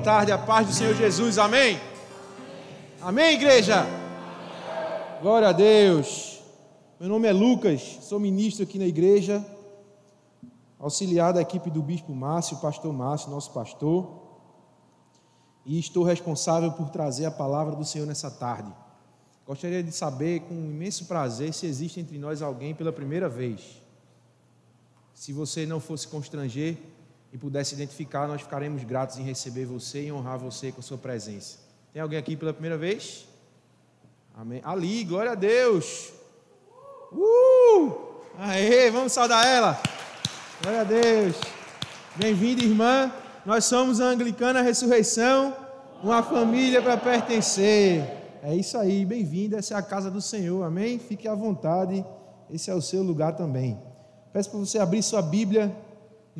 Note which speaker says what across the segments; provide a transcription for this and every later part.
Speaker 1: tarde, a paz do Senhor Jesus. Amém. Amém, igreja. Glória a Deus. Meu nome é Lucas, sou ministro aqui na igreja, auxiliar da equipe do Bispo Márcio, pastor Márcio, nosso pastor, e estou responsável por trazer a palavra do Senhor nessa tarde. Gostaria de saber, com imenso prazer, se existe entre nós alguém pela primeira vez. Se você não fosse constranger e pudesse identificar, nós ficaremos gratos em receber você e honrar você com a sua presença. Tem alguém aqui pela primeira vez? Amém. Ali, glória a Deus. Uh! Aê, vamos saudar ela. Glória a Deus. Bem-vinda, irmã. Nós somos a Anglicana Ressurreição, uma família para pertencer. É isso aí, bem-vindo. Essa é a casa do Senhor, amém? Fique à vontade, esse é o seu lugar também. Peço para você abrir sua Bíblia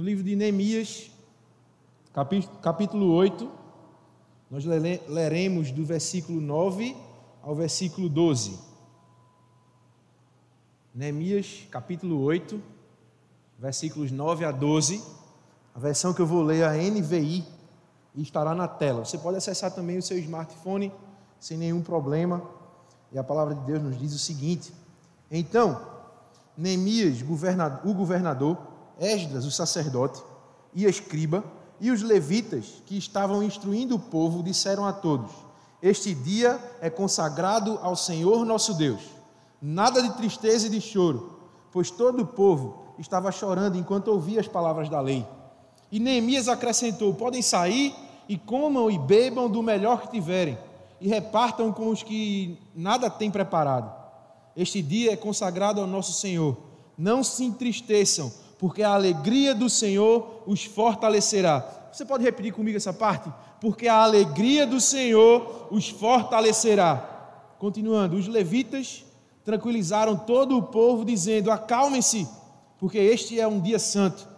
Speaker 1: no livro de Neemias, capítulo 8. Nós leremos do versículo 9 ao versículo 12. Neemias, capítulo 8, versículos 9 a 12. A versão que eu vou ler a NVI estará na tela. Você pode acessar também o seu smartphone sem nenhum problema. E a palavra de Deus nos diz o seguinte: Então, Neemias, o governador, Esdras, o sacerdote, e a escriba, e os levitas que estavam instruindo o povo disseram a todos: Este dia é consagrado ao Senhor nosso Deus. Nada de tristeza e de choro, pois todo o povo estava chorando enquanto ouvia as palavras da lei. E Neemias acrescentou: Podem sair e comam e bebam do melhor que tiverem e repartam com os que nada têm preparado. Este dia é consagrado ao nosso Senhor. Não se entristeçam, porque a alegria do Senhor os fortalecerá. Você pode repetir comigo essa parte? Porque a alegria do Senhor os fortalecerá. Continuando, os levitas tranquilizaram todo o povo, dizendo: Acalmem-se, porque este é um dia santo.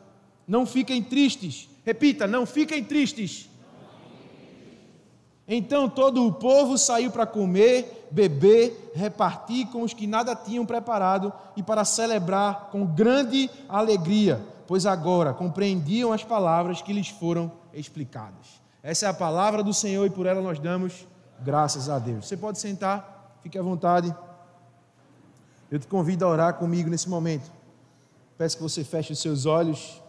Speaker 1: Não fiquem tristes. Repita: Não fiquem tristes então todo o povo saiu para comer, beber, repartir com os que nada tinham preparado e para celebrar com grande alegria, pois agora compreendiam as palavras que lhes foram explicadas. Essa é a palavra do Senhor e por ela nós damos graças a Deus. Você pode sentar, fique à vontade. Eu te convido a orar comigo nesse momento. Peço que você feche os seus olhos.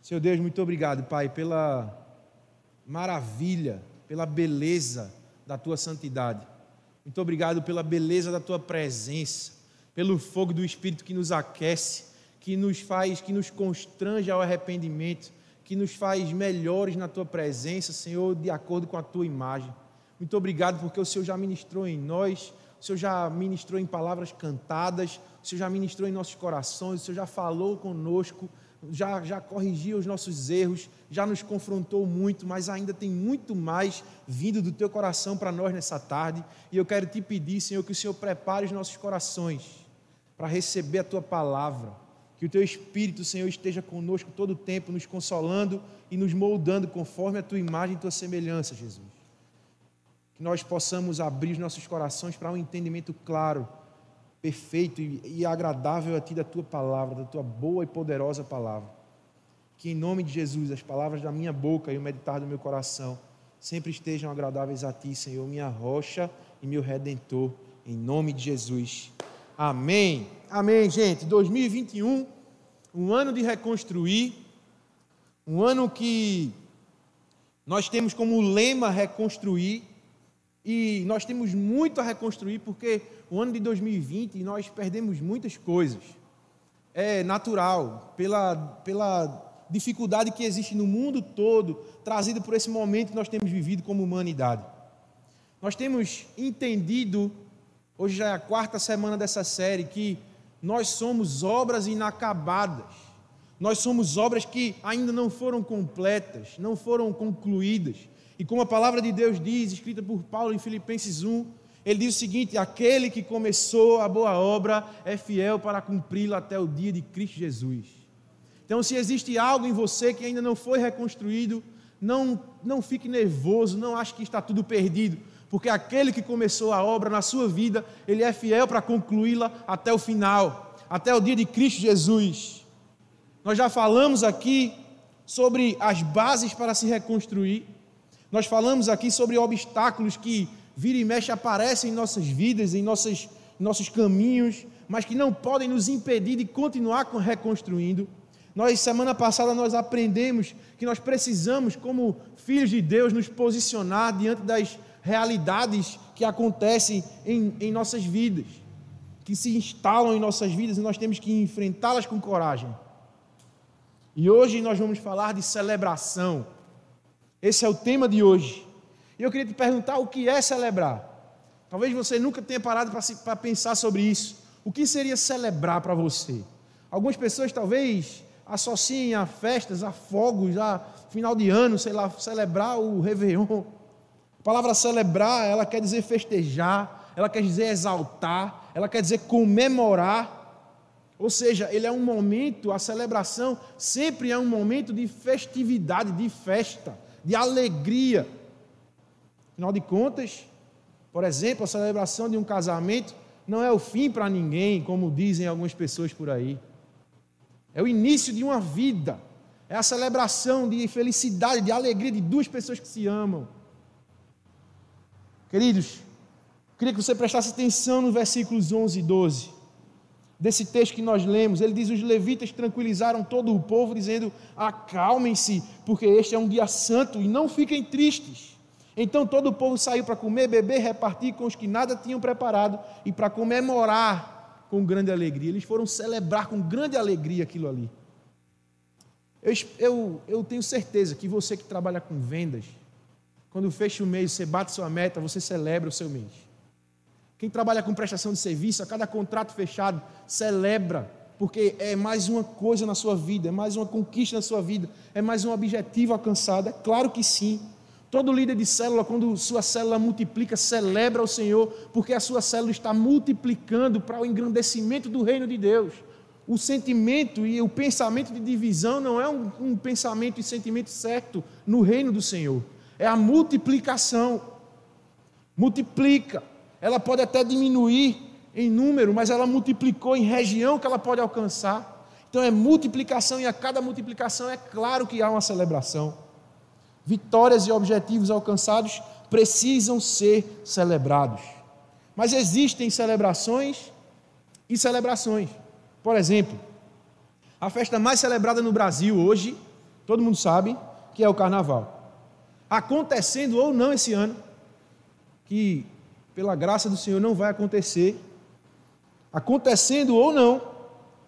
Speaker 1: Seu Deus, muito obrigado, Pai, pela maravilha, pela beleza da tua santidade. Muito obrigado pela beleza da tua presença, pelo fogo do Espírito que nos aquece, que nos faz, que nos constrange ao arrependimento, que nos faz melhores na tua presença, Senhor, de acordo com a tua imagem. Muito obrigado porque o Senhor já ministrou em nós, o Senhor já ministrou em palavras cantadas, o Senhor já ministrou em nossos corações, o Senhor já falou conosco já, já corrigiu os nossos erros, já nos confrontou muito, mas ainda tem muito mais vindo do teu coração para nós nessa tarde. E eu quero te pedir, Senhor, que o Senhor prepare os nossos corações para receber a tua palavra. Que o teu Espírito, Senhor, esteja conosco todo o tempo, nos consolando e nos moldando conforme a tua imagem e tua semelhança, Jesus. Que nós possamos abrir os nossos corações para um entendimento claro perfeito e agradável a ti da tua palavra, da tua boa e poderosa palavra. Que em nome de Jesus as palavras da minha boca e o meditar do meu coração sempre estejam agradáveis a ti, Senhor, minha rocha e meu redentor, em nome de Jesus. Amém. Amém, gente. 2021, um ano de reconstruir, um ano que nós temos como lema reconstruir, e nós temos muito a reconstruir porque o ano de 2020 nós perdemos muitas coisas. É natural, pela, pela dificuldade que existe no mundo todo, trazida por esse momento que nós temos vivido como humanidade. Nós temos entendido, hoje já é a quarta semana dessa série, que nós somos obras inacabadas. Nós somos obras que ainda não foram completas, não foram concluídas. E como a palavra de Deus diz, escrita por Paulo em Filipenses 1, ele diz o seguinte: aquele que começou a boa obra é fiel para cumpri-la até o dia de Cristo Jesus. Então, se existe algo em você que ainda não foi reconstruído, não, não fique nervoso, não ache que está tudo perdido, porque aquele que começou a obra na sua vida, ele é fiel para concluí-la até o final, até o dia de Cristo Jesus. Nós já falamos aqui sobre as bases para se reconstruir. Nós falamos aqui sobre obstáculos que vira e mexe aparecem em nossas vidas, em, nossas, nossos caminhos, mas que não podem nos impedir de continuar reconstruindo. Nós, semana passada, nós aprendemos que nós precisamos, como filhos de Deus, nos posicionar diante das realidades que acontecem em, em nossas vidas, que se instalam em nossas vidas e nós temos que enfrentá-las com coragem. E hoje nós vamos falar de celebração. Esse é o tema de hoje. E eu queria te perguntar o que é celebrar. Talvez você nunca tenha parado para pensar sobre isso. O que seria celebrar para você? Algumas pessoas talvez associem a festas, a fogos, a final de ano, sei lá, celebrar o Réveillon. A palavra celebrar, ela quer dizer festejar, ela quer dizer exaltar, ela quer dizer comemorar. Ou seja, ele é um momento, a celebração sempre é um momento de festividade, de festa, de alegria. Afinal de contas, por exemplo, a celebração de um casamento não é o fim para ninguém, como dizem algumas pessoas por aí. É o início de uma vida. É a celebração de felicidade, de alegria de duas pessoas que se amam. Queridos, queria que você prestasse atenção nos versículos 11 e 12 desse texto que nós lemos, ele diz: Os levitas tranquilizaram todo o povo, dizendo: Acalmem-se, porque este é um dia santo, e não fiquem tristes. Então todo o povo saiu para comer, beber, repartir com os que nada tinham preparado e para comemorar com grande alegria. Eles foram celebrar com grande alegria aquilo ali. Eu, eu, eu tenho certeza que você que trabalha com vendas, quando fecha o mês, você bate sua meta, você celebra o seu mês. Quem trabalha com prestação de serviço, a cada contrato fechado, celebra, porque é mais uma coisa na sua vida, é mais uma conquista na sua vida, é mais um objetivo alcançado. É claro que sim. Todo líder de célula, quando sua célula multiplica, celebra o Senhor, porque a sua célula está multiplicando para o engrandecimento do reino de Deus. O sentimento e o pensamento de divisão não é um, um pensamento e sentimento certo no reino do Senhor, é a multiplicação. Multiplica ela pode até diminuir em número, mas ela multiplicou em região que ela pode alcançar. Então é multiplicação e a cada multiplicação é claro que há uma celebração. Vitórias e objetivos alcançados precisam ser celebrados. Mas existem celebrações e celebrações. Por exemplo, a festa mais celebrada no Brasil hoje, todo mundo sabe, que é o carnaval. Acontecendo ou não esse ano, que pela graça do Senhor, não vai acontecer. Acontecendo ou não,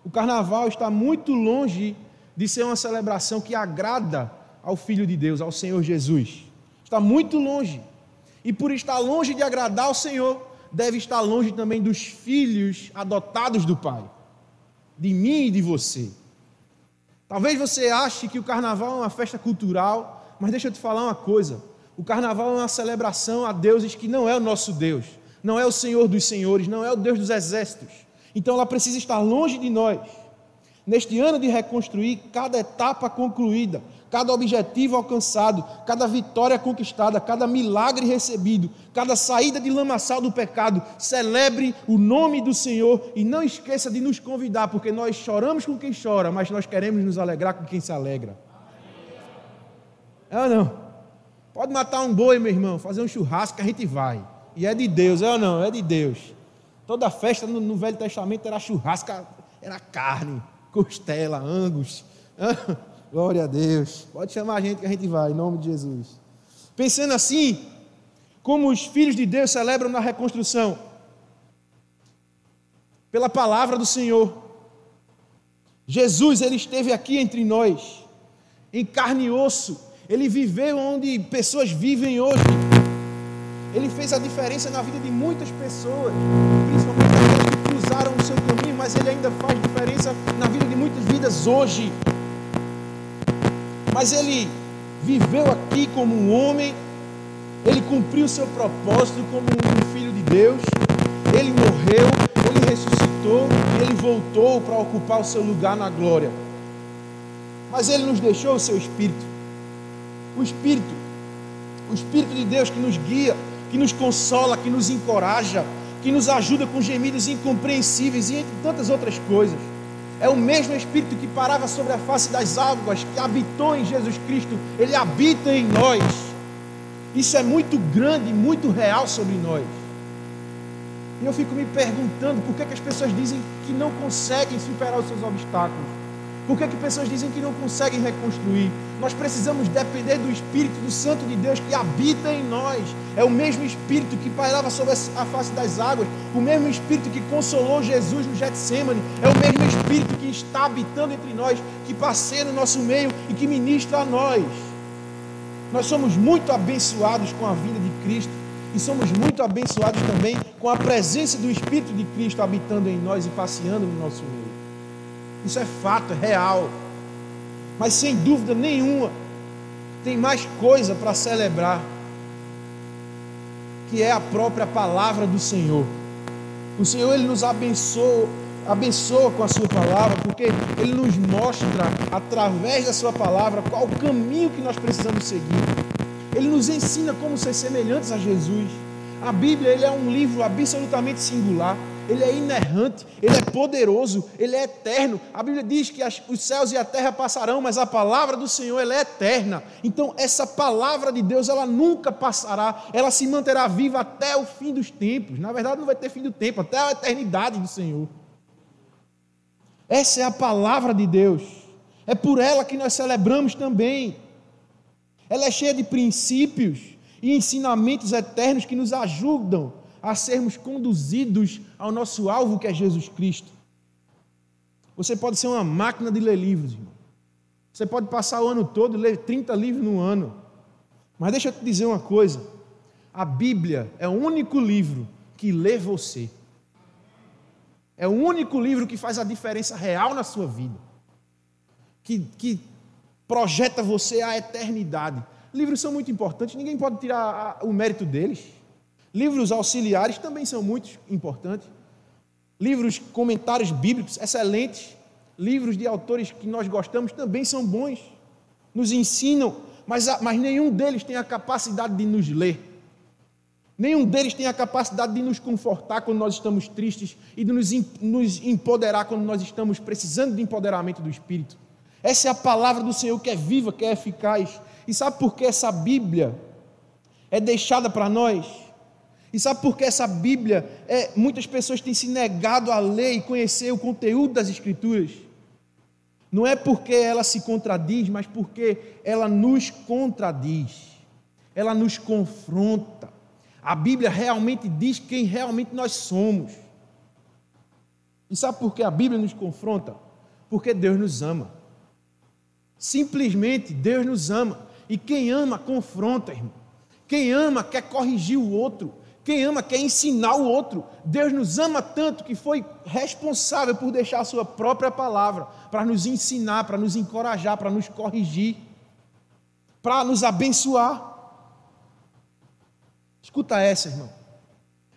Speaker 1: o carnaval está muito longe de ser uma celebração que agrada ao Filho de Deus, ao Senhor Jesus. Está muito longe. E por estar longe de agradar ao Senhor, deve estar longe também dos filhos adotados do Pai, de mim e de você. Talvez você ache que o carnaval é uma festa cultural, mas deixa eu te falar uma coisa: o carnaval é uma celebração a deuses que não é o nosso Deus, não é o Senhor dos Senhores, não é o Deus dos exércitos. Então ela precisa estar longe de nós. Neste ano de reconstruir, cada etapa concluída, cada objetivo alcançado, cada vitória conquistada, cada milagre recebido, cada saída de lamaçal do pecado, celebre o nome do Senhor e não esqueça de nos convidar, porque nós choramos com quem chora, mas nós queremos nos alegrar com quem se alegra. É ou não? Pode matar um boi, meu irmão, fazer um churrasco que a gente vai. E é de Deus, é ou não? É de Deus. Toda festa no, no Velho Testamento era churrasco, era carne, costela, angus. Glória a Deus. Pode chamar a gente que a gente vai, em nome de Jesus. Pensando assim, como os filhos de Deus celebram na reconstrução? Pela palavra do Senhor. Jesus, ele esteve aqui entre nós, em carne e osso ele viveu onde pessoas vivem hoje. Ele fez a diferença na vida de muitas pessoas, principalmente aquelas que cruzaram o seu caminho, mas ele ainda faz diferença na vida de muitas vidas hoje. Mas ele viveu aqui como um homem, ele cumpriu o seu propósito como um filho de Deus, ele morreu, ele ressuscitou ele voltou para ocupar o seu lugar na glória. Mas ele nos deixou o seu espírito o Espírito, o Espírito de Deus que nos guia, que nos consola, que nos encoraja, que nos ajuda com gemidos incompreensíveis e entre tantas outras coisas. É o mesmo Espírito que parava sobre a face das águas, que habitou em Jesus Cristo, ele habita em nós. Isso é muito grande, muito real sobre nós. E eu fico me perguntando por que, que as pessoas dizem que não conseguem superar os seus obstáculos. Por que, que pessoas dizem que não conseguem reconstruir? Nós precisamos depender do Espírito do Santo de Deus que habita em nós. É o mesmo Espírito que pairava sobre a face das águas, o mesmo Espírito que consolou Jesus no Getsemane, é o mesmo Espírito que está habitando entre nós, que passeia no nosso meio e que ministra a nós. Nós somos muito abençoados com a vida de Cristo e somos muito abençoados também com a presença do Espírito de Cristo habitando em nós e passeando no nosso meio. Isso é fato, é real. Mas sem dúvida nenhuma, tem mais coisa para celebrar, que é a própria palavra do Senhor. O Senhor ele nos abençoa, abençoa com a sua palavra, porque ele nos mostra através da sua palavra qual o caminho que nós precisamos seguir. Ele nos ensina como ser semelhantes a Jesus. A Bíblia ele é um livro absolutamente singular ele é inerrante, ele é poderoso, ele é eterno. A Bíblia diz que as, os céus e a terra passarão, mas a palavra do Senhor ela é eterna. Então essa palavra de Deus ela nunca passará, ela se manterá viva até o fim dos tempos. Na verdade não vai ter fim do tempo, até a eternidade do Senhor. Essa é a palavra de Deus. É por ela que nós celebramos também. Ela é cheia de princípios e ensinamentos eternos que nos ajudam a sermos conduzidos ao nosso alvo que é Jesus Cristo. Você pode ser uma máquina de ler livros, irmão. Você pode passar o ano todo ler 30 livros no ano. Mas deixa eu te dizer uma coisa: a Bíblia é o único livro que lê você. É o único livro que faz a diferença real na sua vida. Que, que projeta você à eternidade. Livros são muito importantes, ninguém pode tirar o mérito deles. Livros auxiliares também são muito importantes. Livros, comentários bíblicos excelentes. Livros de autores que nós gostamos também são bons. Nos ensinam, mas, mas nenhum deles tem a capacidade de nos ler. Nenhum deles tem a capacidade de nos confortar quando nós estamos tristes e de nos, nos empoderar quando nós estamos precisando de empoderamento do Espírito. Essa é a palavra do Senhor que é viva, que é eficaz. E sabe por que essa Bíblia é deixada para nós? E sabe por que essa Bíblia, é, muitas pessoas têm se negado a ler e conhecer o conteúdo das Escrituras? Não é porque ela se contradiz, mas porque ela nos contradiz, ela nos confronta. A Bíblia realmente diz quem realmente nós somos. E sabe por que a Bíblia nos confronta? Porque Deus nos ama. Simplesmente Deus nos ama. E quem ama, confronta, irmão. Quem ama, quer corrigir o outro. Quem ama quer ensinar o outro. Deus nos ama tanto que foi responsável por deixar a sua própria palavra para nos ensinar, para nos encorajar, para nos corrigir, para nos abençoar. Escuta essa, irmão.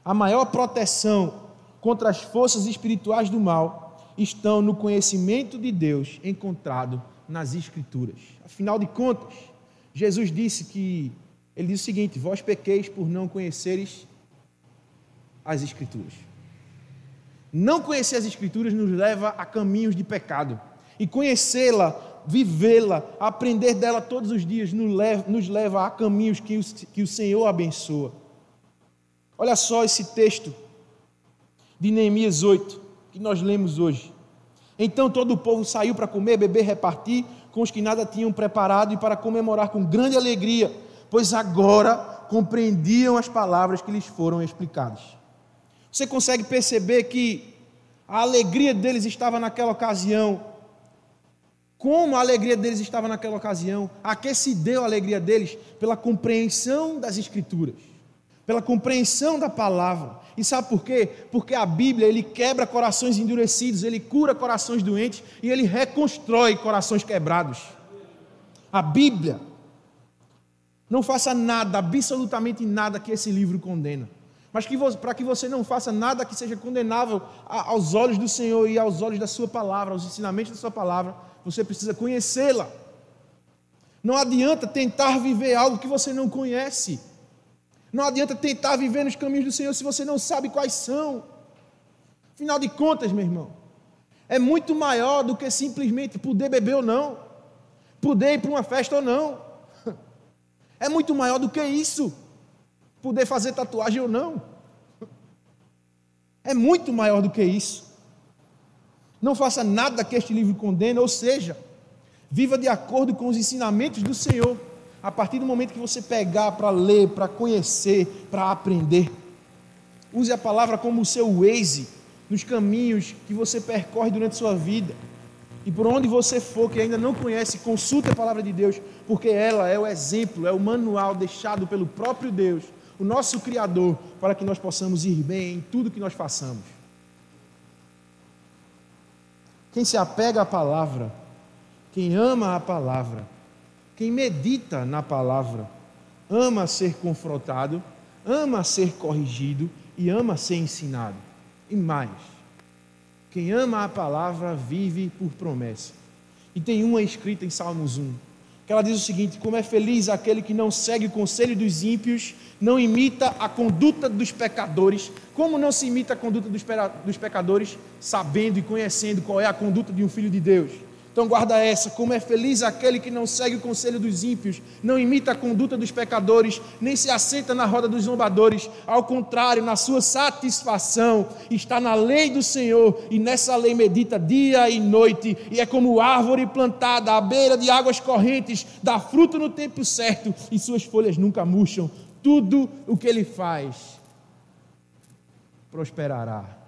Speaker 1: A maior proteção contra as forças espirituais do mal estão no conhecimento de Deus encontrado nas Escrituras. Afinal de contas, Jesus disse que ele disse o seguinte: Vós pequeis por não conheceres as Escrituras. Não conhecer as Escrituras nos leva a caminhos de pecado. E conhecê-la, vivê-la, aprender dela todos os dias nos leva, a caminhos que o, que o Senhor abençoa. Olha só esse texto de Neemias 8, que nós lemos hoje. Então todo o povo saiu para comer, beber, repartir com os que nada tinham preparado e para comemorar com grande alegria, pois agora compreendiam as palavras que lhes foram explicadas. Você consegue perceber que a alegria deles estava naquela ocasião. Como a alegria deles estava naquela ocasião? A que se deu a alegria deles? Pela compreensão das Escrituras, pela compreensão da palavra. E sabe por quê? Porque a Bíblia ele quebra corações endurecidos, ele cura corações doentes e ele reconstrói corações quebrados. A Bíblia não faça nada, absolutamente nada que esse livro condena mas para que você não faça nada que seja condenável aos olhos do Senhor e aos olhos da Sua palavra, aos ensinamentos da Sua palavra, você precisa conhecê-la. Não adianta tentar viver algo que você não conhece. Não adianta tentar viver nos caminhos do Senhor se você não sabe quais são. Afinal de contas, meu irmão, é muito maior do que simplesmente poder beber ou não, poder ir para uma festa ou não. É muito maior do que isso, poder fazer tatuagem ou não. É muito maior do que isso. Não faça nada que este livro condena, ou seja, viva de acordo com os ensinamentos do Senhor. A partir do momento que você pegar para ler, para conhecer, para aprender, use a palavra como o seu Waze nos caminhos que você percorre durante a sua vida. E por onde você for que ainda não conhece, consulte a palavra de Deus, porque ela é o exemplo, é o manual deixado pelo próprio Deus, o nosso Criador, para que nós possamos ir bem em tudo que nós façamos. Quem se apega à palavra, quem ama a palavra, quem medita na palavra, ama ser confrontado, ama ser corrigido e ama ser ensinado. E mais, quem ama a palavra vive por promessa. E tem uma escrita em Salmos 1, que ela diz o seguinte: Como é feliz aquele que não segue o conselho dos ímpios, não imita a conduta dos pecadores. Como não se imita a conduta dos pecadores, sabendo e conhecendo qual é a conduta de um filho de Deus? Então guarda essa, como é feliz aquele que não segue o conselho dos ímpios, não imita a conduta dos pecadores, nem se assenta na roda dos zombadores, ao contrário, na sua satisfação está na lei do Senhor, e nessa lei medita dia e noite, e é como árvore plantada à beira de águas correntes, dá fruto no tempo certo, e suas folhas nunca murcham. Tudo o que ele faz prosperará.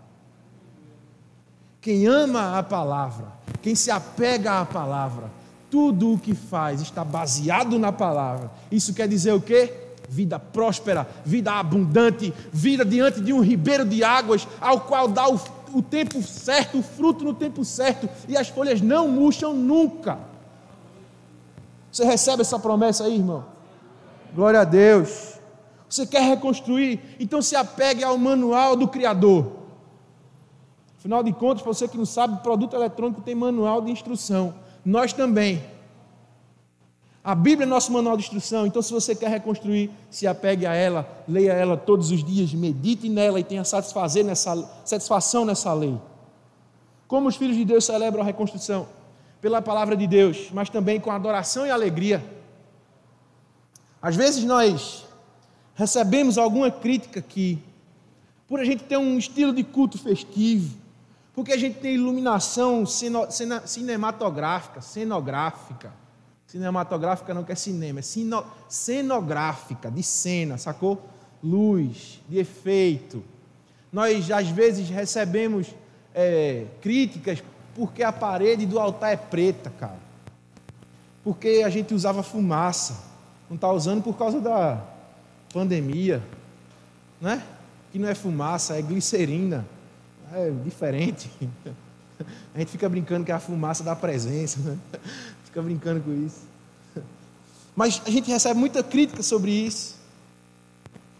Speaker 1: Quem ama a palavra, quem se apega à palavra, tudo o que faz está baseado na palavra. Isso quer dizer o quê? Vida próspera, vida abundante, vida diante de um ribeiro de águas, ao qual dá o, o tempo certo, o fruto no tempo certo, e as folhas não murcham nunca. Você recebe essa promessa aí, irmão? Glória a Deus. Você quer reconstruir? Então se apegue ao manual do Criador. Afinal de contas, para você que não sabe, produto eletrônico tem manual de instrução. Nós também. A Bíblia é nosso manual de instrução, então se você quer reconstruir, se apegue a ela, leia ela todos os dias, medite nela e tenha satisfazer nessa, satisfação nessa lei. Como os filhos de Deus celebram a reconstrução? Pela palavra de Deus, mas também com adoração e alegria. Às vezes nós recebemos alguma crítica aqui, por a gente ter um estilo de culto festivo, porque a gente tem iluminação cinematográfica, cenográfica. Cinematográfica não quer cinema, é sino, cenográfica, de cena, sacou? Luz, de efeito. Nós às vezes recebemos é, críticas porque a parede do altar é preta, cara. Porque a gente usava fumaça. Não está usando por causa da pandemia, né? Que não é fumaça, é glicerina é diferente. A gente fica brincando que é a fumaça da presença, né? fica brincando com isso. Mas a gente recebe muita crítica sobre isso.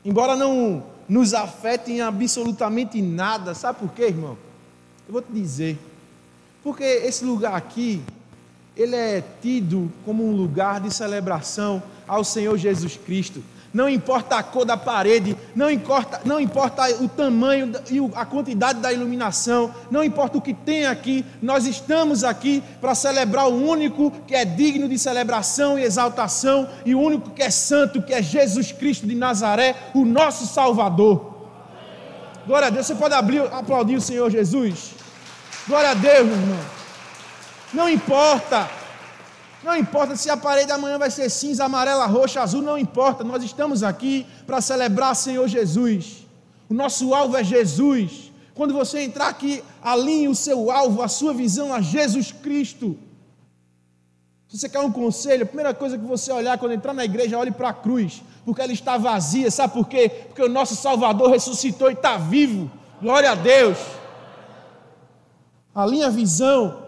Speaker 1: Embora não nos afete em absolutamente nada, sabe por quê, irmão? Eu vou te dizer. Porque esse lugar aqui, ele é tido como um lugar de celebração ao Senhor Jesus Cristo não importa a cor da parede, não importa, não importa o tamanho e a quantidade da iluminação, não importa o que tem aqui, nós estamos aqui para celebrar o único que é digno de celebração e exaltação, e o único que é santo, que é Jesus Cristo de Nazaré, o nosso Salvador. Glória a Deus, você pode abrir, aplaudir o Senhor Jesus? Glória a Deus, meu irmão. Não importa não importa se a parede amanhã vai ser cinza, amarela, roxa, azul, não importa. Nós estamos aqui para celebrar Senhor Jesus. O nosso alvo é Jesus. Quando você entrar aqui, alinhe o seu alvo, a sua visão a Jesus Cristo. Se você quer um conselho, a primeira coisa que você olhar quando entrar na igreja, olhe para a cruz, porque ela está vazia. Sabe por quê? Porque o nosso Salvador ressuscitou e está vivo. Glória a Deus. Alinhe a visão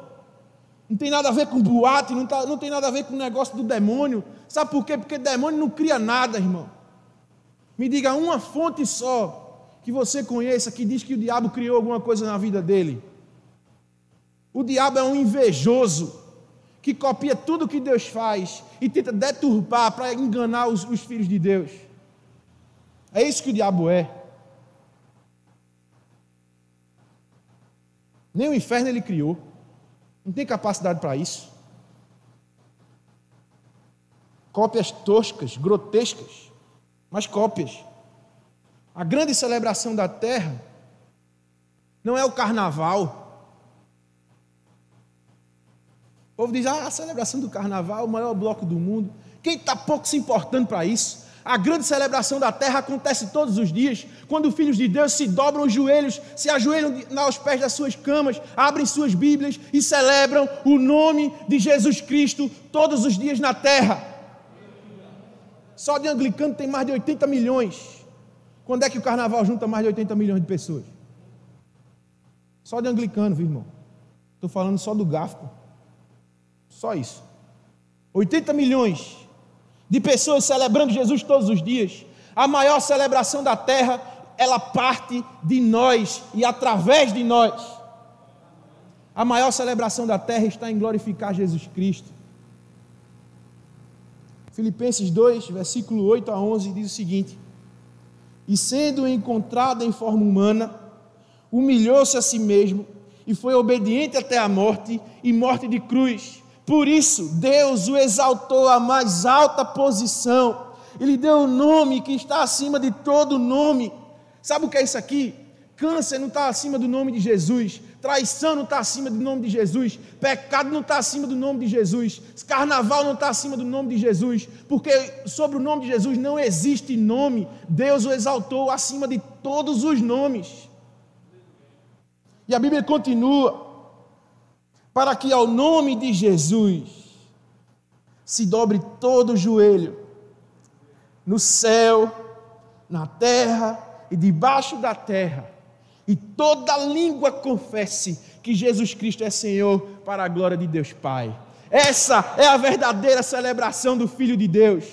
Speaker 1: não tem nada a ver com boate, não, tá, não tem nada a ver com o negócio do demônio. Sabe por quê? Porque demônio não cria nada, irmão. Me diga uma fonte só que você conheça que diz que o diabo criou alguma coisa na vida dele. O diabo é um invejoso que copia tudo que Deus faz e tenta deturpar para enganar os, os filhos de Deus. É isso que o diabo é. Nem o inferno ele criou. Não tem capacidade para isso. Cópias toscas, grotescas, mas cópias. A grande celebração da terra não é o carnaval. O povo diz: ah, a celebração do carnaval, o maior bloco do mundo. Quem está pouco se importando para isso? A grande celebração da terra acontece todos os dias, quando filhos de Deus se dobram os joelhos, se ajoelham aos pés das suas camas, abrem suas Bíblias e celebram o nome de Jesus Cristo todos os dias na terra. Só de anglicano tem mais de 80 milhões. Quando é que o carnaval junta mais de 80 milhões de pessoas? Só de anglicano, viu, irmão? Estou falando só do GAFCO. Só isso. 80 milhões de pessoas celebrando Jesus todos os dias. A maior celebração da terra, ela parte de nós e através de nós. A maior celebração da terra está em glorificar Jesus Cristo. Filipenses 2, versículo 8 a 11 diz o seguinte: E sendo encontrado em forma humana, humilhou-se a si mesmo e foi obediente até a morte e morte de cruz por isso, Deus o exaltou à mais alta posição. Ele deu um nome que está acima de todo nome. Sabe o que é isso aqui? Câncer não está acima do nome de Jesus. Traição não está acima do nome de Jesus. Pecado não está acima do nome de Jesus. Carnaval não está acima do nome de Jesus. Porque sobre o nome de Jesus não existe nome. Deus o exaltou acima de todos os nomes. E a Bíblia continua para que ao nome de Jesus se dobre todo o joelho, no céu, na terra e debaixo da terra, e toda língua confesse que Jesus Cristo é Senhor para a glória de Deus Pai. Essa é a verdadeira celebração do Filho de Deus.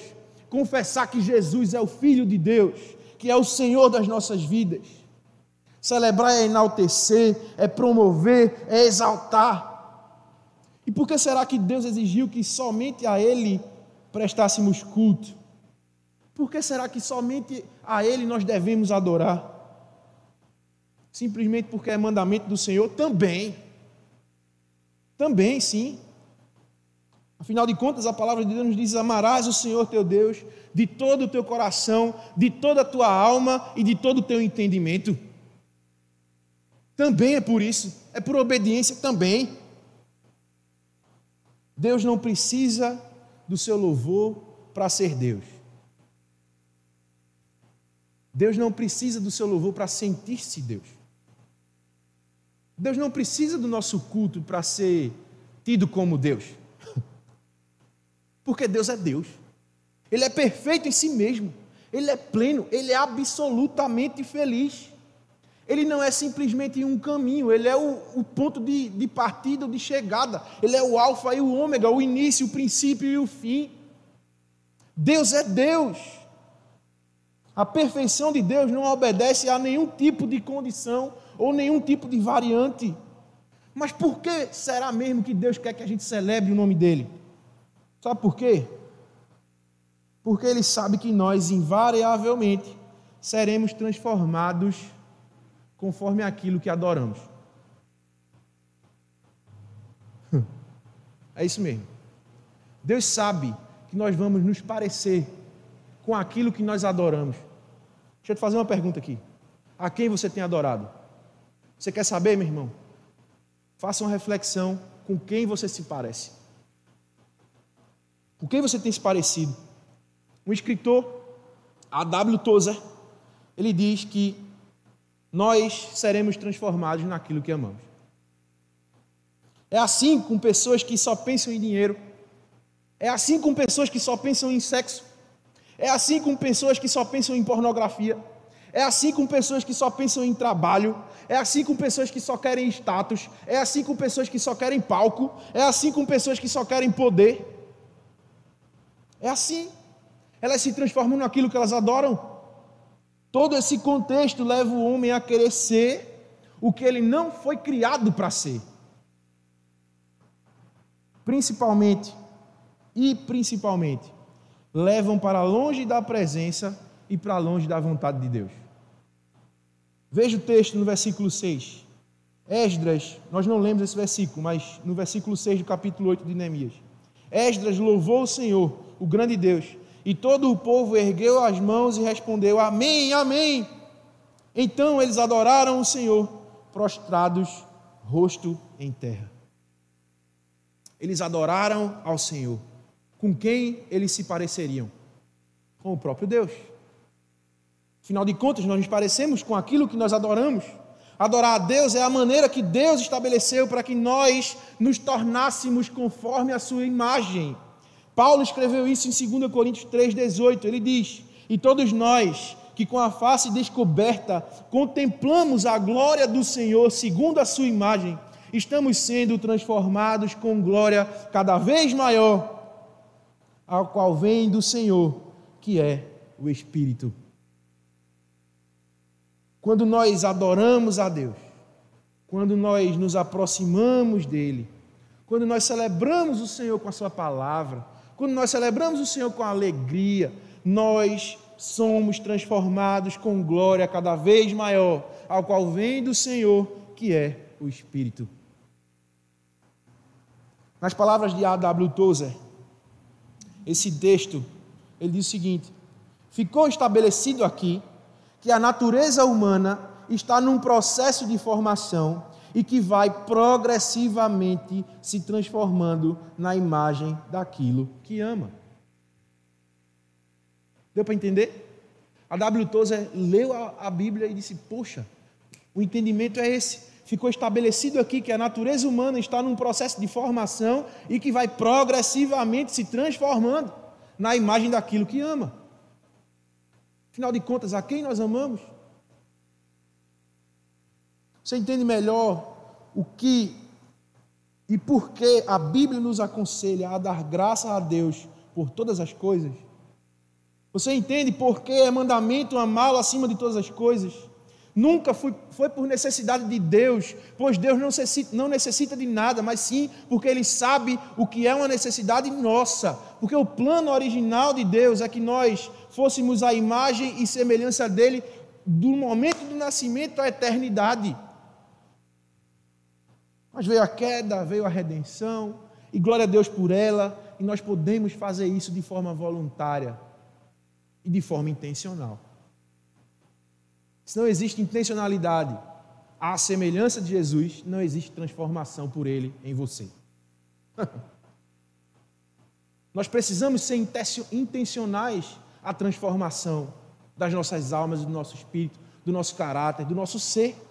Speaker 1: Confessar que Jesus é o Filho de Deus, que é o Senhor das nossas vidas. Celebrar é enaltecer, é promover, é exaltar. E por que será que Deus exigiu que somente a Ele prestássemos culto? Por que será que somente a Ele nós devemos adorar? Simplesmente porque é mandamento do Senhor? Também. Também, sim. Afinal de contas, a palavra de Deus nos diz: Amarás o Senhor teu Deus de todo o teu coração, de toda a tua alma e de todo o teu entendimento. Também é por isso, é por obediência também. Deus não precisa do seu louvor para ser Deus. Deus não precisa do seu louvor para sentir-se Deus. Deus não precisa do nosso culto para ser tido como Deus. Porque Deus é Deus. Ele é perfeito em si mesmo. Ele é pleno, ele é absolutamente feliz. Ele não é simplesmente um caminho, ele é o, o ponto de, de partida, de chegada. Ele é o alfa e o ômega, o início, o princípio e o fim. Deus é Deus. A perfeição de Deus não obedece a nenhum tipo de condição ou nenhum tipo de variante. Mas por que será mesmo que Deus quer que a gente celebre o nome dele? Sabe por quê? Porque ele sabe que nós, invariavelmente, seremos transformados conforme aquilo que adoramos. É isso mesmo. Deus sabe que nós vamos nos parecer com aquilo que nós adoramos. Deixa eu te fazer uma pergunta aqui. A quem você tem adorado? Você quer saber, meu irmão? Faça uma reflexão com quem você se parece. Com quem você tem se parecido? Um escritor, A.W. Tozer, ele diz que nós seremos transformados naquilo que amamos. É assim com pessoas que só pensam em dinheiro. É assim com pessoas que só pensam em sexo. É assim com pessoas que só pensam em pornografia. É assim com pessoas que só pensam em trabalho. É assim com pessoas que só querem status. É assim com pessoas que só querem palco. É assim com pessoas que só querem poder. É assim. Elas se transformam naquilo que elas adoram. Todo esse contexto leva o homem a querer ser o que ele não foi criado para ser. Principalmente, e principalmente, levam para longe da presença e para longe da vontade de Deus. Veja o texto no versículo 6. Esdras, nós não lemos esse versículo, mas no versículo 6 do capítulo 8 de Neemias. Esdras louvou o Senhor, o grande Deus, e todo o povo ergueu as mãos e respondeu: Amém, Amém. Então eles adoraram o Senhor, prostrados, rosto em terra. Eles adoraram ao Senhor. Com quem eles se pareceriam? Com o próprio Deus. Afinal de contas, nós nos parecemos com aquilo que nós adoramos. Adorar a Deus é a maneira que Deus estabeleceu para que nós nos tornássemos conforme a sua imagem. Paulo escreveu isso em 2 Coríntios 3,18. Ele diz: E todos nós, que com a face descoberta contemplamos a glória do Senhor segundo a sua imagem, estamos sendo transformados com glória cada vez maior, ao qual vem do Senhor, que é o Espírito. Quando nós adoramos a Deus, quando nós nos aproximamos dEle, quando nós celebramos o Senhor com a Sua palavra, quando nós celebramos o Senhor com alegria, nós somos transformados com glória cada vez maior, ao qual vem do Senhor, que é o Espírito. Nas palavras de A.W. Tozer, esse texto, ele diz o seguinte: Ficou estabelecido aqui que a natureza humana está num processo de formação e que vai progressivamente se transformando na imagem daquilo que ama. Deu para entender? A W. Tozer leu a, Bíblia e disse: Poxa, o entendimento é esse. Ficou estabelecido aqui que a natureza humana está num processo de formação e que vai progressivamente se transformando na imagem daquilo que ama. Afinal de contas, a quem nós amamos? Você entende melhor o que e por que a Bíblia nos aconselha a dar graça a Deus por todas as coisas? Você entende por que é mandamento amá-lo acima de todas as coisas? Nunca foi, foi por necessidade de Deus, pois Deus não necessita, não necessita de nada, mas sim porque Ele sabe o que é uma necessidade nossa. Porque o plano original de Deus é que nós fôssemos a imagem e semelhança dele do momento do nascimento à eternidade. Mas veio a queda, veio a redenção, e glória a Deus por ela, e nós podemos fazer isso de forma voluntária e de forma intencional. Se não existe intencionalidade à semelhança de Jesus, não existe transformação por ele em você. Nós precisamos ser intencionais à transformação das nossas almas, do nosso espírito, do nosso caráter, do nosso ser.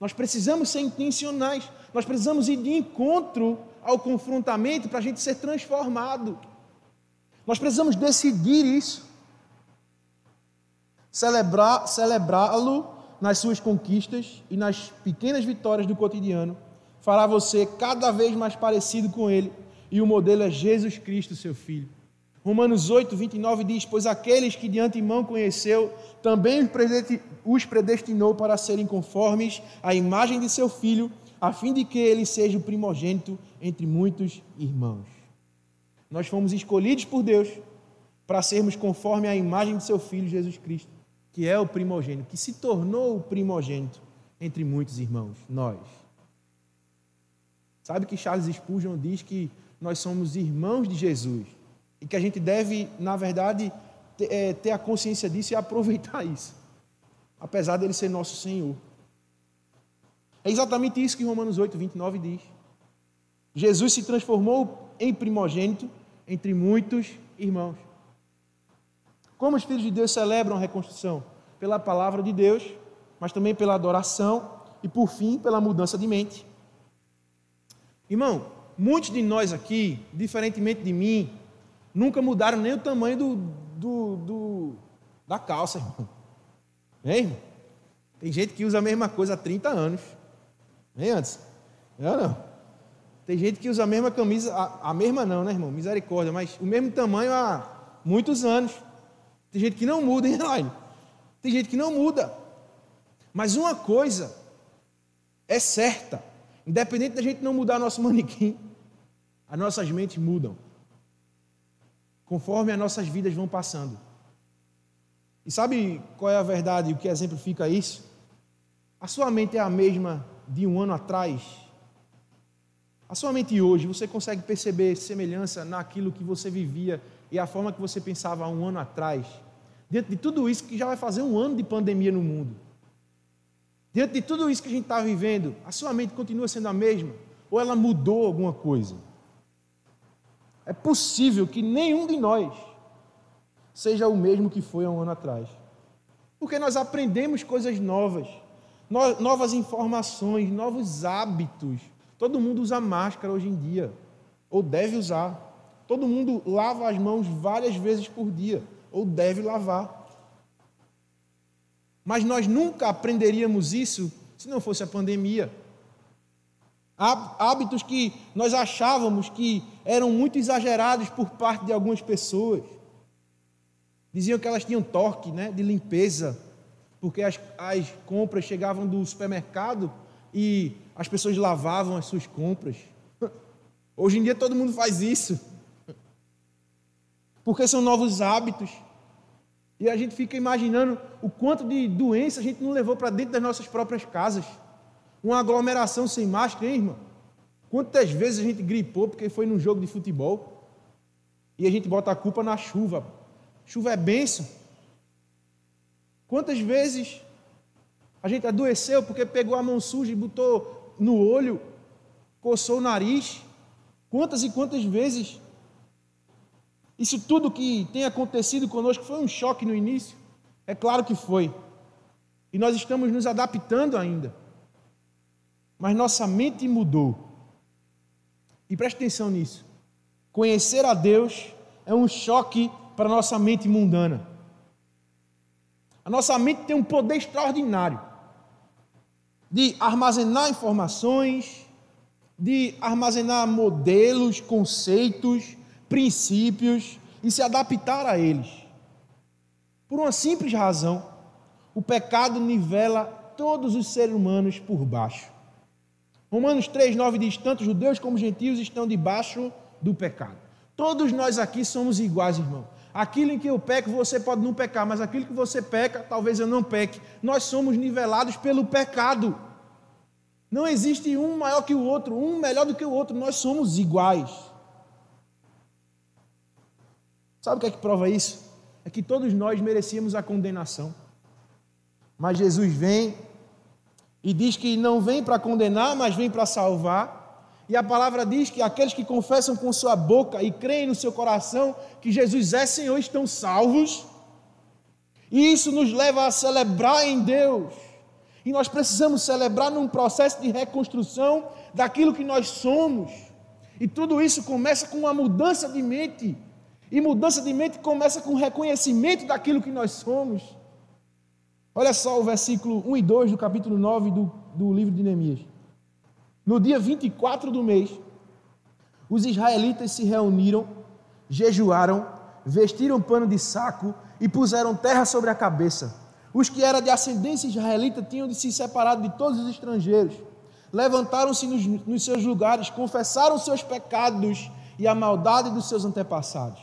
Speaker 1: Nós precisamos ser intencionais, nós precisamos ir de encontro ao confrontamento para a gente ser transformado. Nós precisamos decidir isso celebrá-lo nas suas conquistas e nas pequenas vitórias do cotidiano, fará você cada vez mais parecido com ele, e o modelo é Jesus Cristo, seu Filho. Romanos 8, 29 diz: Pois aqueles que de antemão conheceu, também os predestinou para serem conformes à imagem de seu Filho, a fim de que ele seja o primogênito entre muitos irmãos. Nós fomos escolhidos por Deus para sermos conforme à imagem de seu Filho, Jesus Cristo que é o primogênito, que se tornou o primogênito entre muitos irmãos, nós. Sabe que Charles Spurgeon diz que nós somos irmãos de Jesus e que a gente deve, na verdade, ter, é, ter a consciência disso e aproveitar isso, apesar dele ser nosso Senhor. É exatamente isso que Romanos 8, 29 diz. Jesus se transformou em primogênito entre muitos irmãos. Como os filhos de Deus celebram a reconstrução? Pela palavra de Deus, mas também pela adoração e, por fim, pela mudança de mente. Irmão, muitos de nós aqui, diferentemente de mim, nunca mudaram nem o tamanho do, do, do da calça, irmão. Hein, irmão? Tem gente que usa a mesma coisa há 30 anos. Vem antes. Não, não. Tem gente que usa a mesma camisa, a, a mesma não, né, irmão? Misericórdia, mas o mesmo tamanho há muitos anos. Tem gente que não muda, hein, Elaine? Tem gente que não muda. Mas uma coisa é certa: independente da gente não mudar nosso manequim, as nossas mentes mudam. Conforme as nossas vidas vão passando. E sabe qual é a verdade e o que exemplifica isso? A sua mente é a mesma de um ano atrás, a sua mente hoje, você consegue perceber semelhança naquilo que você vivia e a forma que você pensava um ano atrás? Diante de tudo isso que já vai fazer um ano de pandemia no mundo. Diante de tudo isso que a gente está vivendo, a sua mente continua sendo a mesma? Ou ela mudou alguma coisa? É possível que nenhum de nós seja o mesmo que foi há um ano atrás. Porque nós aprendemos coisas novas, novas informações, novos hábitos. Todo mundo usa máscara hoje em dia, ou deve usar. Todo mundo lava as mãos várias vezes por dia, ou deve lavar. Mas nós nunca aprenderíamos isso se não fosse a pandemia. Hábitos que nós achávamos que eram muito exagerados por parte de algumas pessoas. Diziam que elas tinham torque né, de limpeza, porque as, as compras chegavam do supermercado e as pessoas lavavam as suas compras. Hoje em dia todo mundo faz isso. Porque são novos hábitos. E a gente fica imaginando o quanto de doença a gente não levou para dentro das nossas próprias casas. Uma aglomeração sem máscara, hein, irmão? Quantas vezes a gente gripou porque foi num jogo de futebol e a gente bota a culpa na chuva. Chuva é benção. Quantas vezes a gente adoeceu porque pegou a mão suja e botou no olho, coçou o nariz? Quantas e quantas vezes isso tudo que tem acontecido conosco foi um choque no início? É claro que foi. E nós estamos nos adaptando ainda. Mas nossa mente mudou. E preste atenção nisso. Conhecer a Deus é um choque para nossa mente mundana. A nossa mente tem um poder extraordinário de armazenar informações, de armazenar modelos, conceitos, princípios e se adaptar a eles. Por uma simples razão, o pecado nivela todos os seres humanos por baixo. Romanos 3, 9 diz: Tanto judeus como gentios estão debaixo do pecado. Todos nós aqui somos iguais, irmão. Aquilo em que eu peco, você pode não pecar, mas aquilo que você peca, talvez eu não peque. Nós somos nivelados pelo pecado. Não existe um maior que o outro, um melhor do que o outro, nós somos iguais. Sabe o que é que prova isso? É que todos nós merecíamos a condenação. Mas Jesus vem e diz que não vem para condenar, mas vem para salvar. E a palavra diz que aqueles que confessam com sua boca e creem no seu coração que Jesus é Senhor estão salvos. E isso nos leva a celebrar em Deus. E nós precisamos celebrar num processo de reconstrução daquilo que nós somos. E tudo isso começa com uma mudança de mente. E mudança de mente começa com o reconhecimento daquilo que nós somos. Olha só o versículo 1 e 2 do capítulo 9 do, do livro de Neemias. No dia 24 do mês, os israelitas se reuniram, jejuaram, vestiram pano de saco e puseram terra sobre a cabeça. Os que eram de ascendência israelita tinham de se separar de todos os estrangeiros. Levantaram-se nos, nos seus lugares, confessaram seus pecados e a maldade dos seus antepassados.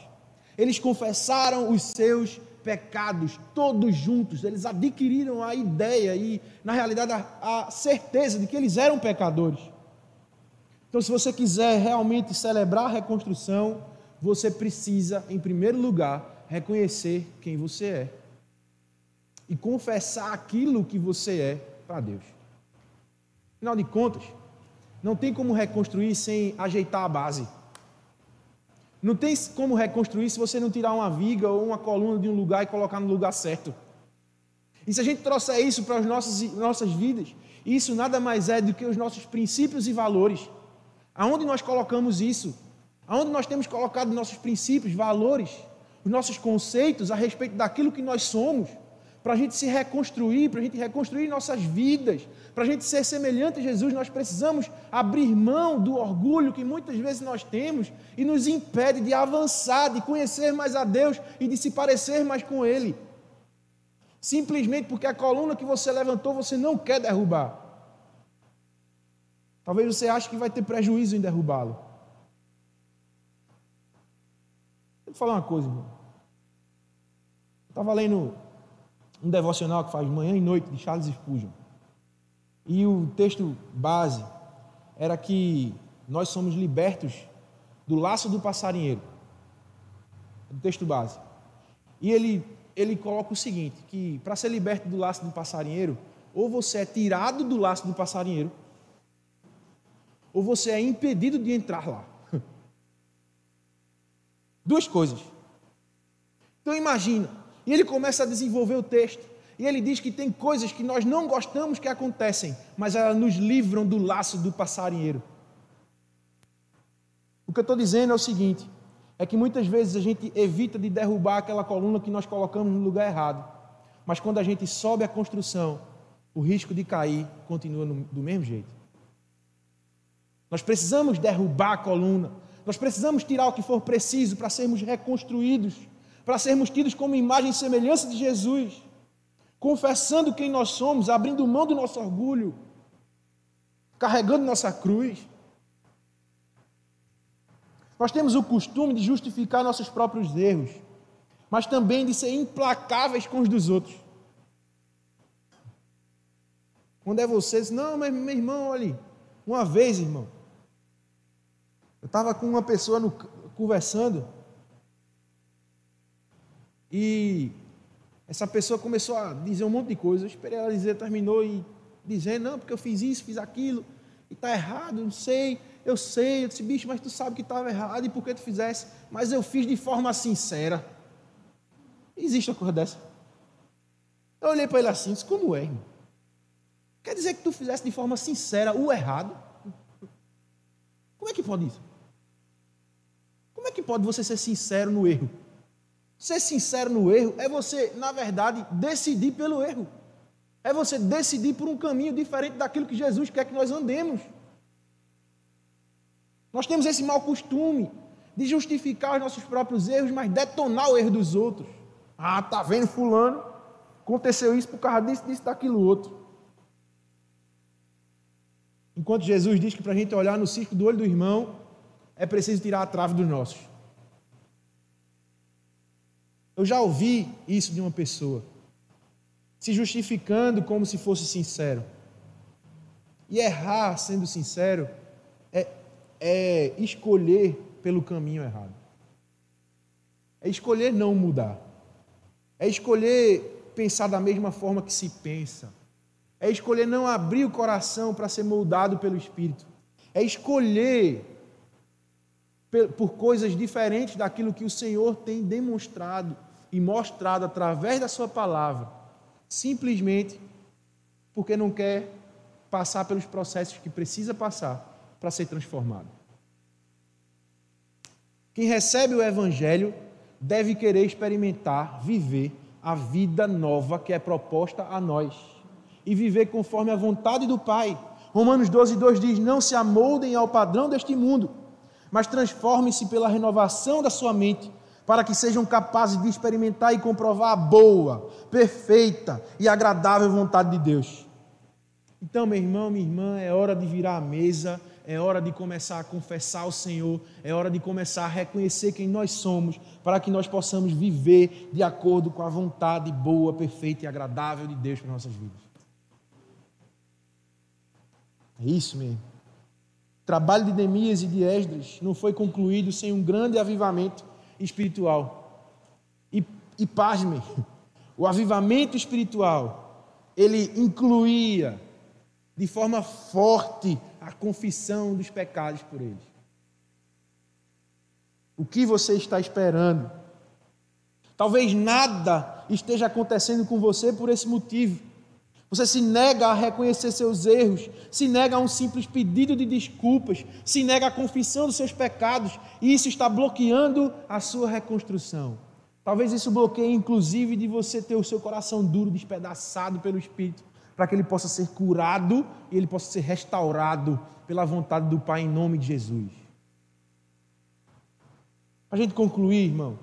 Speaker 1: Eles confessaram os seus pecados, todos juntos. Eles adquiriram a ideia e, na realidade, a, a certeza de que eles eram pecadores. Então, se você quiser realmente celebrar a reconstrução, você precisa, em primeiro lugar, reconhecer quem você é e confessar aquilo que você é para Deus. Afinal de contas, não tem como reconstruir sem ajeitar a base. Não tem como reconstruir se você não tirar uma viga ou uma coluna de um lugar e colocar no lugar certo. E se a gente trouxer isso para as nossas, nossas vidas, isso nada mais é do que os nossos princípios e valores. Aonde nós colocamos isso? Aonde nós temos colocado nossos princípios, valores, os nossos conceitos a respeito daquilo que nós somos, para a gente se reconstruir, para a gente reconstruir nossas vidas, para a gente ser semelhante a Jesus, nós precisamos abrir mão do orgulho que muitas vezes nós temos e nos impede de avançar, de conhecer mais a Deus e de se parecer mais com Ele. Simplesmente porque a coluna que você levantou você não quer derrubar. Talvez você ache que vai ter prejuízo em derrubá-lo. Eu falar uma coisa, irmão. Estava lendo um devocional que faz manhã e noite de Charles Spurgeon. E o texto base era que nós somos libertos do laço do passarinheiro. Do texto base. E ele, ele coloca o seguinte: que para ser liberto do laço do passarinheiro, ou você é tirado do laço do passarinheiro, ou você é impedido de entrar lá. Duas coisas. Então imagina, e ele começa a desenvolver o texto. E ele diz que tem coisas que nós não gostamos que acontecem, mas elas nos livram do laço do passarinheiro. O que eu estou dizendo é o seguinte: é que muitas vezes a gente evita de derrubar aquela coluna que nós colocamos no lugar errado. Mas quando a gente sobe a construção, o risco de cair continua no, do mesmo jeito. Nós precisamos derrubar a coluna, nós precisamos tirar o que for preciso para sermos reconstruídos, para sermos tidos como imagem e semelhança de Jesus confessando quem nós somos, abrindo mão do nosso orgulho, carregando nossa cruz. Nós temos o costume de justificar nossos próprios erros, mas também de ser implacáveis com os dos outros. Quando é você, diz, não, mas meu irmão, olha, uma vez, irmão, eu estava com uma pessoa no, conversando e essa pessoa começou a dizer um monte de coisas. Eu esperei ela dizer, terminou e dizendo, não, porque eu fiz isso, fiz aquilo, e está errado, não sei, eu sei. Eu disse, bicho, mas tu sabe que estava errado e por que tu fizesse? Mas eu fiz de forma sincera. Existe uma coisa dessa. Eu olhei para ele assim, disse, como é, irmão? Quer dizer que tu fizesse de forma sincera o errado? Como é que pode isso? Como é que pode você ser sincero no erro? Ser sincero no erro é você, na verdade, decidir pelo erro. É você decidir por um caminho diferente daquilo que Jesus quer que nós andemos. Nós temos esse mau costume de justificar os nossos próprios erros, mas detonar o erro dos outros. Ah, tá vendo fulano? Aconteceu isso por causa disso, disso, daquilo outro. Enquanto Jesus diz que para a gente olhar no circo do olho do irmão, é preciso tirar a trave dos nossos. Eu já ouvi isso de uma pessoa, se justificando como se fosse sincero. E errar sendo sincero é, é escolher pelo caminho errado. É escolher não mudar. É escolher pensar da mesma forma que se pensa. É escolher não abrir o coração para ser moldado pelo Espírito. É escolher por coisas diferentes daquilo que o Senhor tem demonstrado e mostrado através da Sua palavra, simplesmente porque não quer passar pelos processos que precisa passar para ser transformado. Quem recebe o Evangelho deve querer experimentar, viver a vida nova que é proposta a nós e viver conforme a vontade do Pai. Romanos 12, 2 diz: Não se amoldem ao padrão deste mundo, mas transformem-se pela renovação da sua mente para que sejam capazes de experimentar e comprovar a boa, perfeita e agradável vontade de Deus. Então, meu irmão, minha irmã, é hora de virar a mesa, é hora de começar a confessar ao Senhor, é hora de começar a reconhecer quem nós somos, para que nós possamos viver de acordo com a vontade boa, perfeita e agradável de Deus para nossas vidas. É isso mesmo. O trabalho de Neemias e de Esdras não foi concluído sem um grande avivamento espiritual. E, e pasme, o avivamento espiritual, ele incluía de forma forte a confissão dos pecados por eles. O que você está esperando? Talvez nada esteja acontecendo com você por esse motivo. Você se nega a reconhecer seus erros, se nega a um simples pedido de desculpas, se nega a confissão dos seus pecados, e isso está bloqueando a sua reconstrução. Talvez isso bloqueie, inclusive, de você ter o seu coração duro, despedaçado pelo Espírito, para que ele possa ser curado e ele possa ser restaurado pela vontade do Pai, em nome de Jesus. Para a gente concluir, irmão,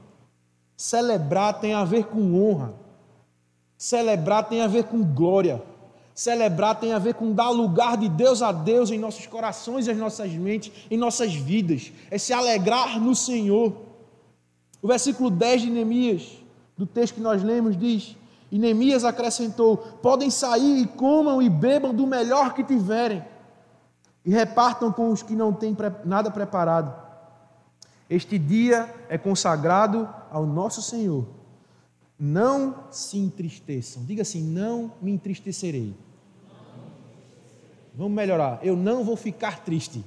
Speaker 1: celebrar tem a ver com honra. Celebrar tem a ver com glória. Celebrar tem a ver com dar lugar de Deus a Deus em nossos corações em nossas mentes, em nossas vidas. É se alegrar no Senhor. O versículo 10 de Neemias, do texto que nós lemos, diz: E Neemias acrescentou: Podem sair e comam e bebam do melhor que tiverem, e repartam com os que não têm nada preparado. Este dia é consagrado ao nosso Senhor. Não se entristeçam. Diga assim: Não me entristecerei. Vamos melhorar. Eu não vou ficar triste.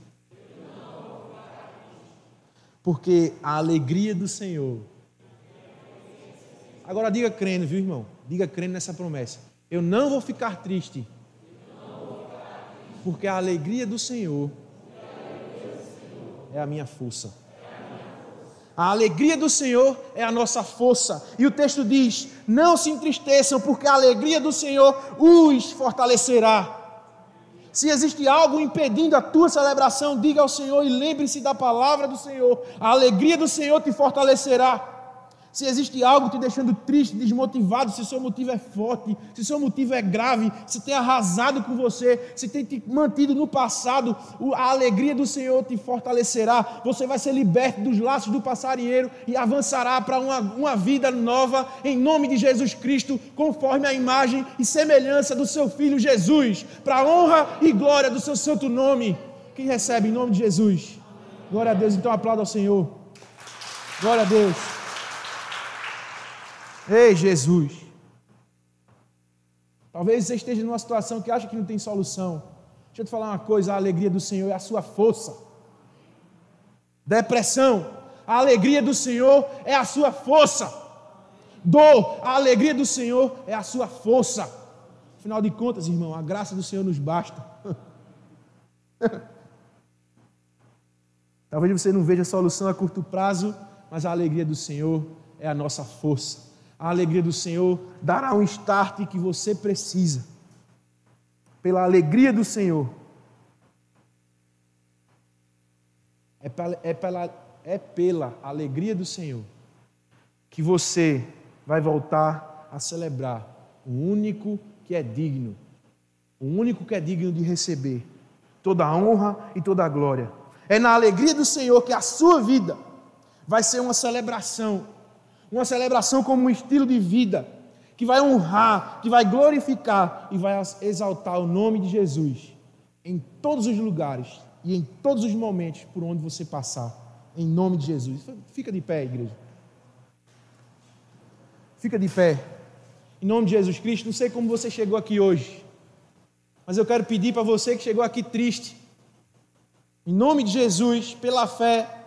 Speaker 1: Porque a alegria do Senhor. Agora diga crendo, viu, irmão? Diga crendo nessa promessa. Eu não vou ficar triste. Porque a alegria do Senhor é a minha força. A alegria do Senhor é a nossa força. E o texto diz: Não se entristeçam, porque a alegria do Senhor os fortalecerá. Se existe algo impedindo a tua celebração, diga ao Senhor e lembre-se da palavra do Senhor. A alegria do Senhor te fortalecerá. Se existe algo te deixando triste, desmotivado, se seu motivo é forte, se seu motivo é grave, se tem arrasado com você, se tem te mantido no passado, a alegria do Senhor te fortalecerá. Você vai ser liberto dos laços do passarinheiro e avançará para uma, uma vida nova em nome de Jesus Cristo, conforme a imagem e semelhança do seu Filho Jesus, para a honra e glória do seu santo nome. Quem recebe em nome de Jesus? Glória a Deus. Então aplauda ao Senhor. Glória a Deus. Ei, Jesus. Talvez você esteja numa situação que acha que não tem solução. Deixa eu te falar uma coisa: a alegria do Senhor é a sua força. Depressão, a alegria do Senhor é a sua força. Dor, a alegria do Senhor é a sua força. Afinal de contas, irmão, a graça do Senhor nos basta. Talvez você não veja solução a curto prazo, mas a alegria do Senhor é a nossa força a alegria do Senhor dará um start que você precisa. Pela alegria do Senhor. É pela, é pela, é pela alegria do Senhor que você vai voltar a celebrar o único que é digno, o único que é digno de receber toda a honra e toda a glória. É na alegria do Senhor que a sua vida vai ser uma celebração uma celebração como um estilo de vida que vai honrar, que vai glorificar e vai exaltar o nome de Jesus em todos os lugares e em todos os momentos por onde você passar, em nome de Jesus. Fica de pé, igreja. Fica de pé. Em nome de Jesus Cristo, não sei como você chegou aqui hoje, mas eu quero pedir para você que chegou aqui triste, em nome de Jesus, pela fé,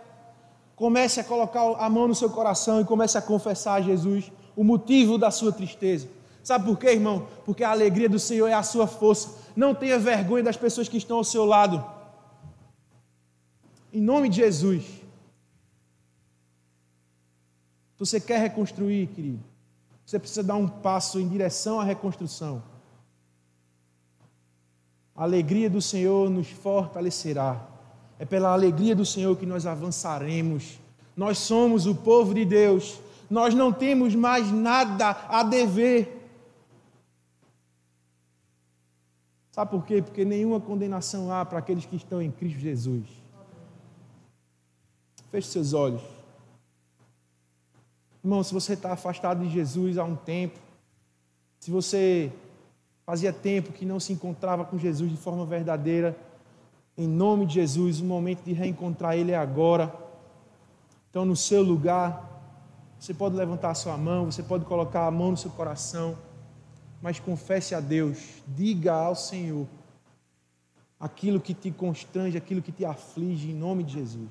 Speaker 1: Comece a colocar a mão no seu coração e comece a confessar a Jesus o motivo da sua tristeza. Sabe por quê, irmão? Porque a alegria do Senhor é a sua força. Não tenha vergonha das pessoas que estão ao seu lado. Em nome de Jesus. Você quer reconstruir, querido? Você precisa dar um passo em direção à reconstrução. A alegria do Senhor nos fortalecerá. É pela alegria do Senhor que nós avançaremos. Nós somos o povo de Deus. Nós não temos mais nada a dever. Sabe por quê? Porque nenhuma condenação há para aqueles que estão em Cristo Jesus. Feche seus olhos. Irmão, se você está afastado de Jesus há um tempo, se você fazia tempo que não se encontrava com Jesus de forma verdadeira, em nome de Jesus, o momento de reencontrar Ele é agora. Então, no seu lugar, você pode levantar a sua mão, você pode colocar a mão no seu coração, mas confesse a Deus, diga ao Senhor aquilo que te constrange, aquilo que te aflige, em nome de Jesus.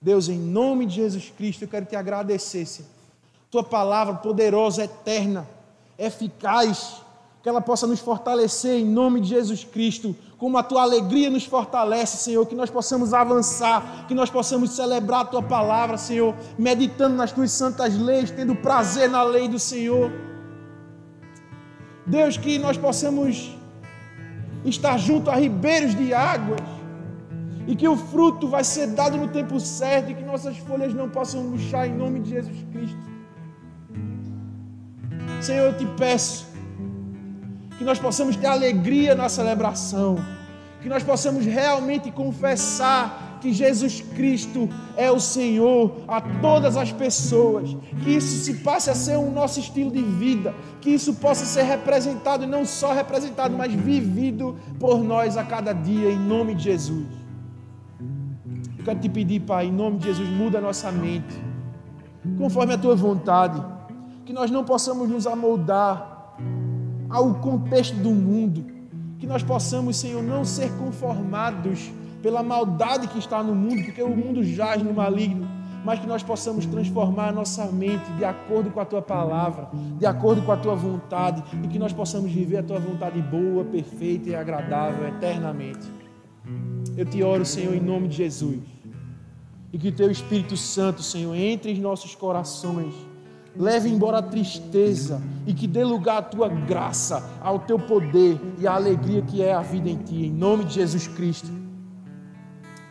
Speaker 1: Deus, em nome de Jesus Cristo, eu quero te agradecer, Senhor. Tua palavra poderosa, eterna, eficaz, que ela possa nos fortalecer em nome de Jesus Cristo, como a tua alegria nos fortalece, Senhor, que nós possamos avançar, que nós possamos celebrar a tua palavra, Senhor, meditando nas tuas santas leis, tendo prazer na lei do Senhor. Deus, que nós possamos estar junto a ribeiros de águas e que o fruto vai ser dado no tempo certo e que nossas folhas não possam murchar em nome de Jesus Cristo. Senhor, eu te peço que nós possamos ter alegria na celebração, que nós possamos realmente confessar que Jesus Cristo é o Senhor a todas as pessoas, que isso se passe a ser um nosso estilo de vida, que isso possa ser representado, e não só representado, mas vivido por nós a cada dia, em nome de Jesus. Eu quero te pedir, Pai, em nome de Jesus, muda a nossa mente, conforme a tua vontade, que nós não possamos nos amoldar ao contexto do mundo, que nós possamos, Senhor, não ser conformados pela maldade que está no mundo, porque o mundo jaz no maligno, mas que nós possamos transformar a nossa mente de acordo com a tua palavra, de acordo com a tua vontade, e que nós possamos viver a tua vontade boa, perfeita e agradável eternamente. Eu te oro, Senhor, em nome de Jesus, e que o teu Espírito Santo, Senhor, entre em nossos corações leve embora a tristeza e que dê lugar à tua graça, ao teu poder e à alegria que é a vida em ti, em nome de Jesus Cristo.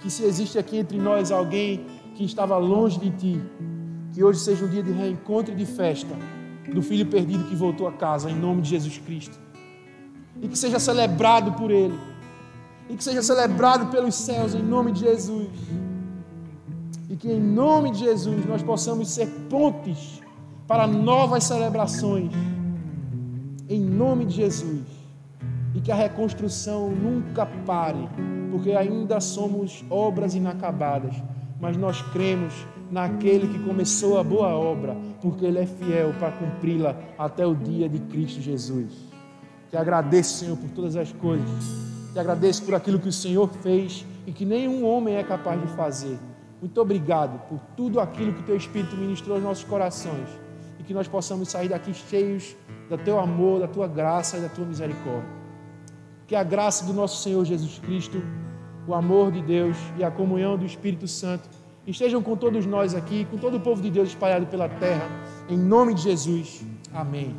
Speaker 1: Que se existe aqui entre nós alguém que estava longe de ti, que hoje seja um dia de reencontro e de festa do filho perdido que voltou a casa, em nome de Jesus Cristo. E que seja celebrado por ele, e que seja celebrado pelos céus, em nome de Jesus. E que em nome de Jesus nós possamos ser pontes para novas celebrações, em nome de Jesus. E que a reconstrução nunca pare, porque ainda somos obras inacabadas, mas nós cremos naquele que começou a boa obra, porque Ele é fiel para cumpri-la até o dia de Cristo Jesus. Te agradeço, Senhor, por todas as coisas. Te agradeço por aquilo que o Senhor fez e que nenhum homem é capaz de fazer. Muito obrigado por tudo aquilo que o Teu Espírito ministrou aos nossos corações e que nós possamos sair daqui cheios do teu amor, da tua graça e da tua misericórdia. Que a graça do nosso Senhor Jesus Cristo, o amor de Deus e a comunhão do Espírito Santo estejam com todos nós aqui, com todo o povo de Deus espalhado pela terra, em nome de Jesus. Amém.